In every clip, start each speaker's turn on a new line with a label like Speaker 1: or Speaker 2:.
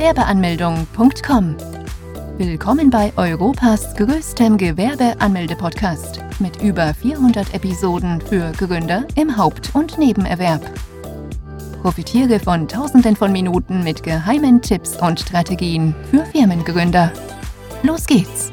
Speaker 1: Gewerbeanmeldung.com. Willkommen bei Europas größtem Gewerbeanmelde-Podcast mit über 400 Episoden für Gründer im Haupt- und Nebenerwerb. Profitiere von Tausenden von Minuten mit geheimen Tipps und Strategien für Firmengründer. Los geht's!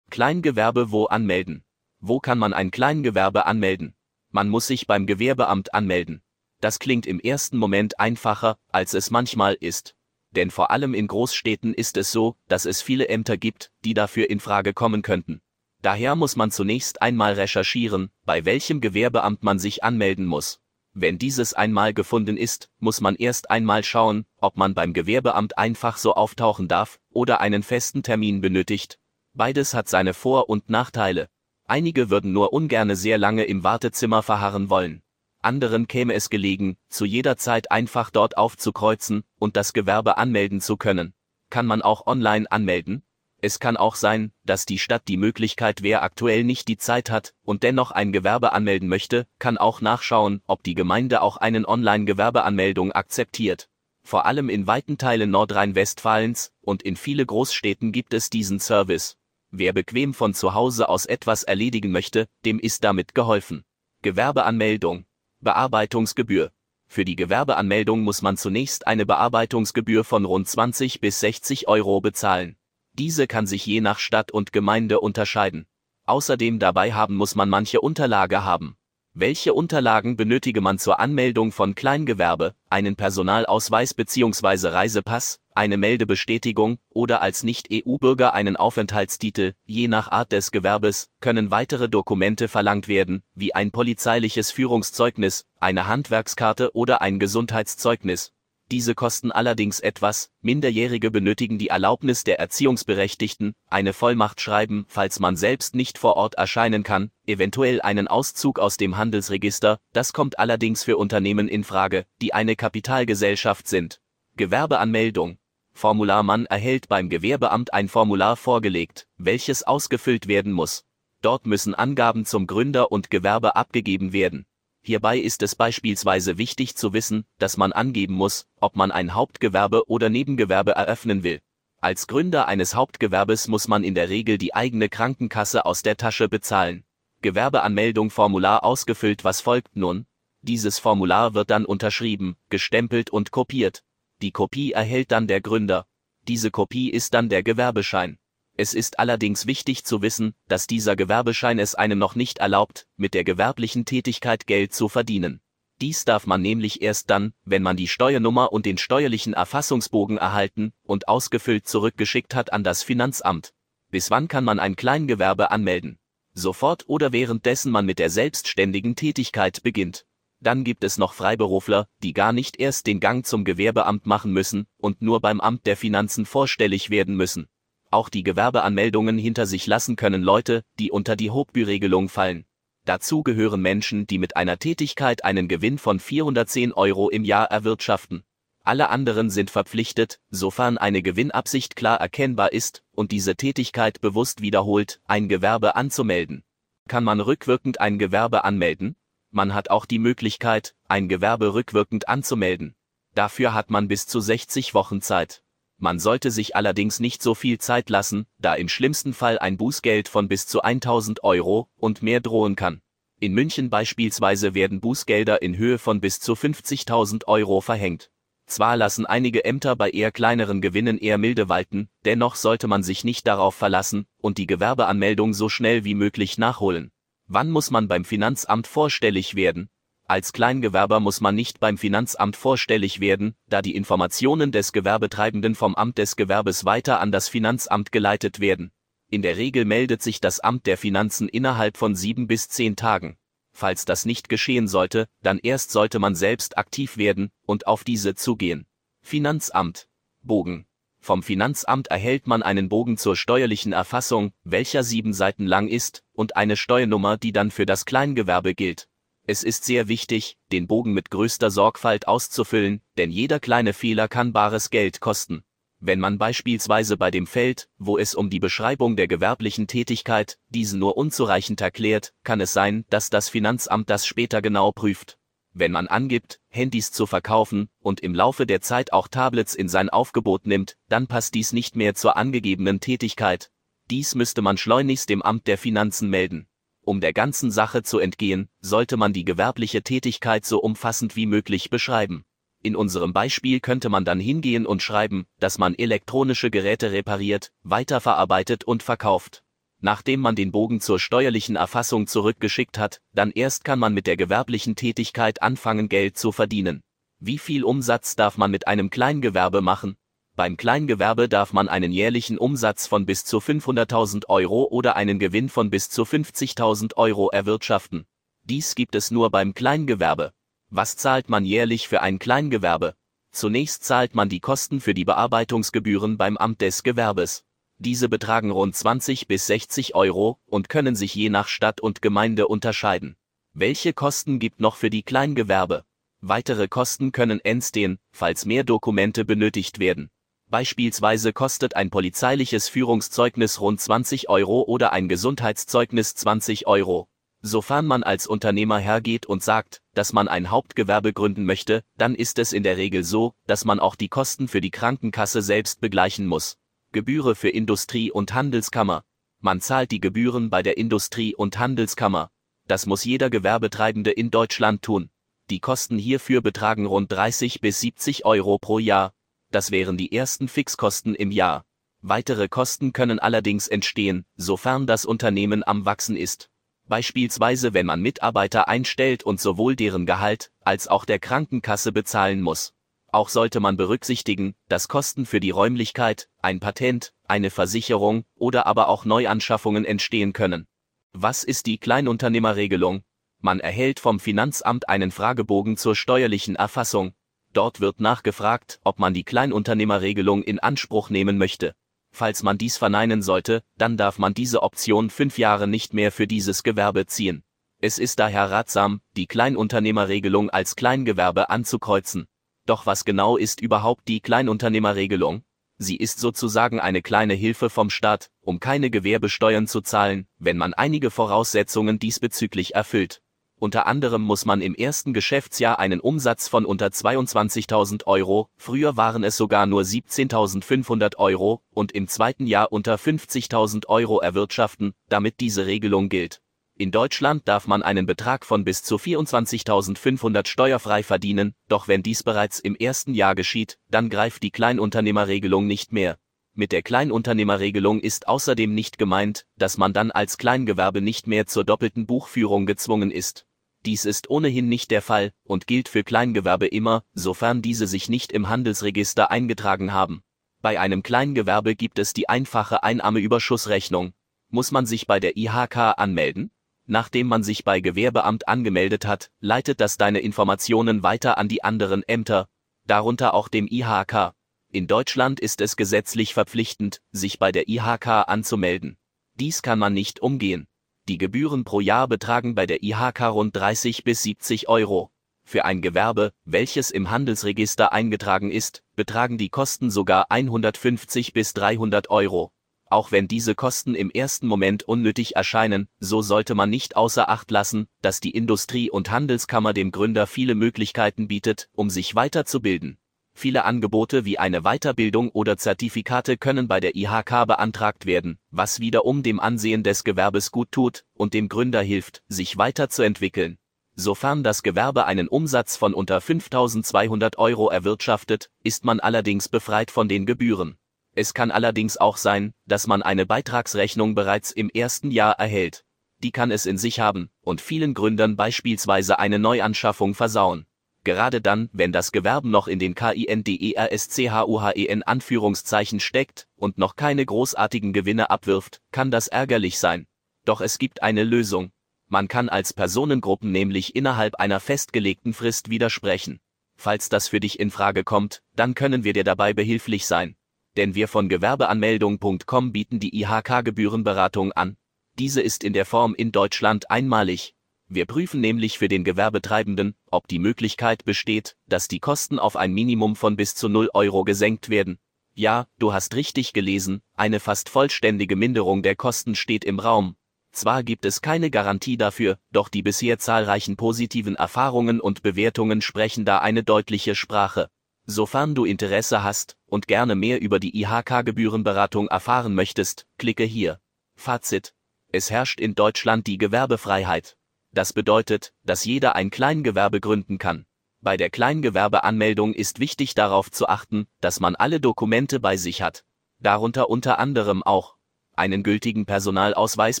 Speaker 2: Kleingewerbe wo anmelden? Wo kann man ein Kleingewerbe anmelden? Man muss sich beim Gewerbeamt anmelden. Das klingt im ersten Moment einfacher, als es manchmal ist. Denn vor allem in Großstädten ist es so, dass es viele Ämter gibt, die dafür in Frage kommen könnten. Daher muss man zunächst einmal recherchieren, bei welchem Gewerbeamt man sich anmelden muss. Wenn dieses einmal gefunden ist, muss man erst einmal schauen, ob man beim Gewerbeamt einfach so auftauchen darf oder einen festen Termin benötigt. Beides hat seine Vor- und Nachteile. Einige würden nur ungerne sehr lange im Wartezimmer verharren wollen. Anderen käme es gelegen, zu jeder Zeit einfach dort aufzukreuzen und das Gewerbe anmelden zu können. Kann man auch online anmelden? Es kann auch sein, dass die Stadt die Möglichkeit, wer aktuell nicht die Zeit hat und dennoch ein Gewerbe anmelden möchte, kann auch nachschauen, ob die Gemeinde auch einen Online-Gewerbeanmeldung akzeptiert. Vor allem in weiten Teilen Nordrhein-Westfalens und in viele Großstädten gibt es diesen Service. Wer bequem von zu Hause aus etwas erledigen möchte, dem ist damit geholfen. Gewerbeanmeldung. Bearbeitungsgebühr. Für die Gewerbeanmeldung muss man zunächst eine Bearbeitungsgebühr von rund 20 bis 60 Euro bezahlen. Diese kann sich je nach Stadt und Gemeinde unterscheiden. Außerdem dabei haben muss man manche Unterlage haben. Welche Unterlagen benötige man zur Anmeldung von Kleingewerbe, einen Personalausweis bzw. Reisepass, eine Meldebestätigung oder als Nicht-EU-Bürger einen Aufenthaltstitel, je nach Art des Gewerbes, können weitere Dokumente verlangt werden, wie ein polizeiliches Führungszeugnis, eine Handwerkskarte oder ein Gesundheitszeugnis. Diese kosten allerdings etwas, Minderjährige benötigen die Erlaubnis der Erziehungsberechtigten, eine Vollmacht schreiben, falls man selbst nicht vor Ort erscheinen kann, eventuell einen Auszug aus dem Handelsregister, das kommt allerdings für Unternehmen in Frage, die eine Kapitalgesellschaft sind. Gewerbeanmeldung. Formular Man erhält beim Gewerbeamt ein Formular vorgelegt, welches ausgefüllt werden muss. Dort müssen Angaben zum Gründer und Gewerbe abgegeben werden. Hierbei ist es beispielsweise wichtig zu wissen, dass man angeben muss, ob man ein Hauptgewerbe oder Nebengewerbe eröffnen will. Als Gründer eines Hauptgewerbes muss man in der Regel die eigene Krankenkasse aus der Tasche bezahlen. Gewerbeanmeldung Formular ausgefüllt Was folgt nun? Dieses Formular wird dann unterschrieben, gestempelt und kopiert. Die Kopie erhält dann der Gründer. Diese Kopie ist dann der Gewerbeschein. Es ist allerdings wichtig zu wissen, dass dieser Gewerbeschein es einem noch nicht erlaubt, mit der gewerblichen Tätigkeit Geld zu verdienen. Dies darf man nämlich erst dann, wenn man die Steuernummer und den steuerlichen Erfassungsbogen erhalten und ausgefüllt zurückgeschickt hat an das Finanzamt. Bis wann kann man ein Kleingewerbe anmelden? Sofort oder währenddessen man mit der selbstständigen Tätigkeit beginnt. Dann gibt es noch Freiberufler, die gar nicht erst den Gang zum Gewerbeamt machen müssen und nur beim Amt der Finanzen vorstellig werden müssen auch die Gewerbeanmeldungen hinter sich lassen können Leute, die unter die Hochbüregelung fallen. Dazu gehören Menschen, die mit einer Tätigkeit einen Gewinn von 410 Euro im Jahr erwirtschaften. Alle anderen sind verpflichtet, sofern eine Gewinnabsicht klar erkennbar ist und diese Tätigkeit bewusst wiederholt, ein Gewerbe anzumelden. Kann man rückwirkend ein Gewerbe anmelden? Man hat auch die Möglichkeit, ein Gewerbe rückwirkend anzumelden. Dafür hat man bis zu 60 Wochen Zeit. Man sollte sich allerdings nicht so viel Zeit lassen, da im schlimmsten Fall ein Bußgeld von bis zu 1000 Euro und mehr drohen kann. In München beispielsweise werden Bußgelder in Höhe von bis zu 50.000 Euro verhängt. Zwar lassen einige Ämter bei eher kleineren Gewinnen eher milde walten, dennoch sollte man sich nicht darauf verlassen und die Gewerbeanmeldung so schnell wie möglich nachholen. Wann muss man beim Finanzamt vorstellig werden? Als Kleingewerber muss man nicht beim Finanzamt vorstellig werden, da die Informationen des Gewerbetreibenden vom Amt des Gewerbes weiter an das Finanzamt geleitet werden. In der Regel meldet sich das Amt der Finanzen innerhalb von sieben bis zehn Tagen. Falls das nicht geschehen sollte, dann erst sollte man selbst aktiv werden und auf diese zugehen. Finanzamt. Bogen. Vom Finanzamt erhält man einen Bogen zur steuerlichen Erfassung, welcher sieben Seiten lang ist, und eine Steuernummer, die dann für das Kleingewerbe gilt. Es ist sehr wichtig, den Bogen mit größter Sorgfalt auszufüllen, denn jeder kleine Fehler kann bares Geld kosten. Wenn man beispielsweise bei dem Feld, wo es um die Beschreibung der gewerblichen Tätigkeit, diesen nur unzureichend erklärt, kann es sein, dass das Finanzamt das später genau prüft. Wenn man angibt, Handys zu verkaufen und im Laufe der Zeit auch Tablets in sein Aufgebot nimmt, dann passt dies nicht mehr zur angegebenen Tätigkeit. Dies müsste man schleunigst dem Amt der Finanzen melden. Um der ganzen Sache zu entgehen, sollte man die gewerbliche Tätigkeit so umfassend wie möglich beschreiben. In unserem Beispiel könnte man dann hingehen und schreiben, dass man elektronische Geräte repariert, weiterverarbeitet und verkauft. Nachdem man den Bogen zur steuerlichen Erfassung zurückgeschickt hat, dann erst kann man mit der gewerblichen Tätigkeit anfangen, Geld zu verdienen. Wie viel Umsatz darf man mit einem Kleingewerbe machen? Beim Kleingewerbe darf man einen jährlichen Umsatz von bis zu 500.000 Euro oder einen Gewinn von bis zu 50.000 Euro erwirtschaften. Dies gibt es nur beim Kleingewerbe. Was zahlt man jährlich für ein Kleingewerbe? Zunächst zahlt man die Kosten für die Bearbeitungsgebühren beim Amt des Gewerbes. Diese betragen rund 20 bis 60 Euro und können sich je nach Stadt und Gemeinde unterscheiden. Welche Kosten gibt noch für die Kleingewerbe? Weitere Kosten können entstehen, falls mehr Dokumente benötigt werden. Beispielsweise kostet ein polizeiliches Führungszeugnis rund 20 Euro oder ein Gesundheitszeugnis 20 Euro. Sofern man als Unternehmer hergeht und sagt, dass man ein Hauptgewerbe gründen möchte, dann ist es in der Regel so, dass man auch die Kosten für die Krankenkasse selbst begleichen muss. Gebühre für Industrie- und Handelskammer. Man zahlt die Gebühren bei der Industrie- und Handelskammer. Das muss jeder Gewerbetreibende in Deutschland tun. Die Kosten hierfür betragen rund 30 bis 70 Euro pro Jahr. Das wären die ersten Fixkosten im Jahr. Weitere Kosten können allerdings entstehen, sofern das Unternehmen am Wachsen ist. Beispielsweise wenn man Mitarbeiter einstellt und sowohl deren Gehalt als auch der Krankenkasse bezahlen muss. Auch sollte man berücksichtigen, dass Kosten für die Räumlichkeit, ein Patent, eine Versicherung oder aber auch Neuanschaffungen entstehen können. Was ist die Kleinunternehmerregelung? Man erhält vom Finanzamt einen Fragebogen zur steuerlichen Erfassung. Dort wird nachgefragt, ob man die Kleinunternehmerregelung in Anspruch nehmen möchte. Falls man dies verneinen sollte, dann darf man diese Option fünf Jahre nicht mehr für dieses Gewerbe ziehen. Es ist daher ratsam, die Kleinunternehmerregelung als Kleingewerbe anzukreuzen. Doch was genau ist überhaupt die Kleinunternehmerregelung? Sie ist sozusagen eine kleine Hilfe vom Staat, um keine Gewerbesteuern zu zahlen, wenn man einige Voraussetzungen diesbezüglich erfüllt. Unter anderem muss man im ersten Geschäftsjahr einen Umsatz von unter 22.000 Euro, früher waren es sogar nur 17.500 Euro, und im zweiten Jahr unter 50.000 Euro erwirtschaften, damit diese Regelung gilt. In Deutschland darf man einen Betrag von bis zu 24.500 steuerfrei verdienen, doch wenn dies bereits im ersten Jahr geschieht, dann greift die Kleinunternehmerregelung nicht mehr. Mit der Kleinunternehmerregelung ist außerdem nicht gemeint, dass man dann als Kleingewerbe nicht mehr zur doppelten Buchführung gezwungen ist. Dies ist ohnehin nicht der Fall und gilt für Kleingewerbe immer, sofern diese sich nicht im Handelsregister eingetragen haben. Bei einem Kleingewerbe gibt es die einfache Einnahmeüberschussrechnung. Muss man sich bei der IHK anmelden? Nachdem man sich bei Gewerbeamt angemeldet hat, leitet das deine Informationen weiter an die anderen Ämter, darunter auch dem IHK. In Deutschland ist es gesetzlich verpflichtend, sich bei der IHK anzumelden. Dies kann man nicht umgehen. Die Gebühren pro Jahr betragen bei der IHK rund 30 bis 70 Euro. Für ein Gewerbe, welches im Handelsregister eingetragen ist, betragen die Kosten sogar 150 bis 300 Euro. Auch wenn diese Kosten im ersten Moment unnötig erscheinen, so sollte man nicht außer Acht lassen, dass die Industrie- und Handelskammer dem Gründer viele Möglichkeiten bietet, um sich weiterzubilden. Viele Angebote wie eine Weiterbildung oder Zertifikate können bei der IHK beantragt werden, was wiederum dem Ansehen des Gewerbes gut tut und dem Gründer hilft, sich weiterzuentwickeln. Sofern das Gewerbe einen Umsatz von unter 5200 Euro erwirtschaftet, ist man allerdings befreit von den Gebühren. Es kann allerdings auch sein, dass man eine Beitragsrechnung bereits im ersten Jahr erhält. Die kann es in sich haben und vielen Gründern beispielsweise eine Neuanschaffung versauen. Gerade dann, wenn das Gewerbe noch in den KINDERSCHUHEN Anführungszeichen steckt und noch keine großartigen Gewinne abwirft, kann das ärgerlich sein. Doch es gibt eine Lösung. Man kann als Personengruppen nämlich innerhalb einer festgelegten Frist widersprechen. Falls das für dich in Frage kommt, dann können wir dir dabei behilflich sein denn wir von Gewerbeanmeldung.com bieten die IHK-Gebührenberatung an. Diese ist in der Form in Deutschland einmalig. Wir prüfen nämlich für den Gewerbetreibenden, ob die Möglichkeit besteht, dass die Kosten auf ein Minimum von bis zu 0 Euro gesenkt werden. Ja, du hast richtig gelesen, eine fast vollständige Minderung der Kosten steht im Raum. Zwar gibt es keine Garantie dafür, doch die bisher zahlreichen positiven Erfahrungen und Bewertungen sprechen da eine deutliche Sprache. Sofern du Interesse hast und gerne mehr über die IHK-Gebührenberatung erfahren möchtest, klicke hier. Fazit. Es herrscht in Deutschland die Gewerbefreiheit. Das bedeutet, dass jeder ein Kleingewerbe gründen kann. Bei der Kleingewerbeanmeldung ist wichtig darauf zu achten, dass man alle Dokumente bei sich hat. Darunter unter anderem auch einen gültigen Personalausweis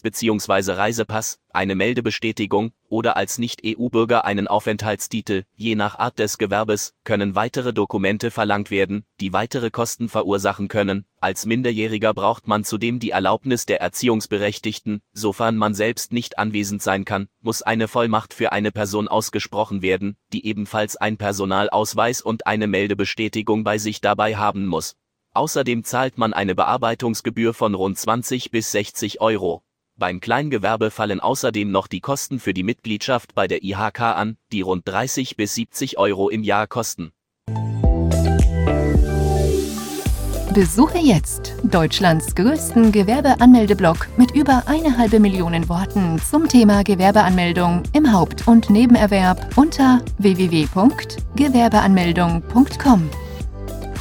Speaker 2: bzw. Reisepass, eine Meldebestätigung oder als Nicht-EU-Bürger einen Aufenthaltstitel, je nach Art des Gewerbes, können weitere Dokumente verlangt werden, die weitere Kosten verursachen können. Als Minderjähriger braucht man zudem die Erlaubnis der Erziehungsberechtigten, sofern man selbst nicht anwesend sein kann, muss eine Vollmacht für eine Person ausgesprochen werden, die ebenfalls ein Personalausweis und eine Meldebestätigung bei sich dabei haben muss. Außerdem zahlt man eine Bearbeitungsgebühr von rund 20 bis 60 Euro. Beim Kleingewerbe fallen außerdem noch die Kosten für die Mitgliedschaft bei der IHK an, die rund 30 bis 70 Euro im Jahr kosten.
Speaker 1: Besuche jetzt Deutschlands größten Gewerbeanmeldeblock mit über eine halbe Million Worten zum Thema Gewerbeanmeldung im Haupt- und Nebenerwerb unter www.gewerbeanmeldung.com.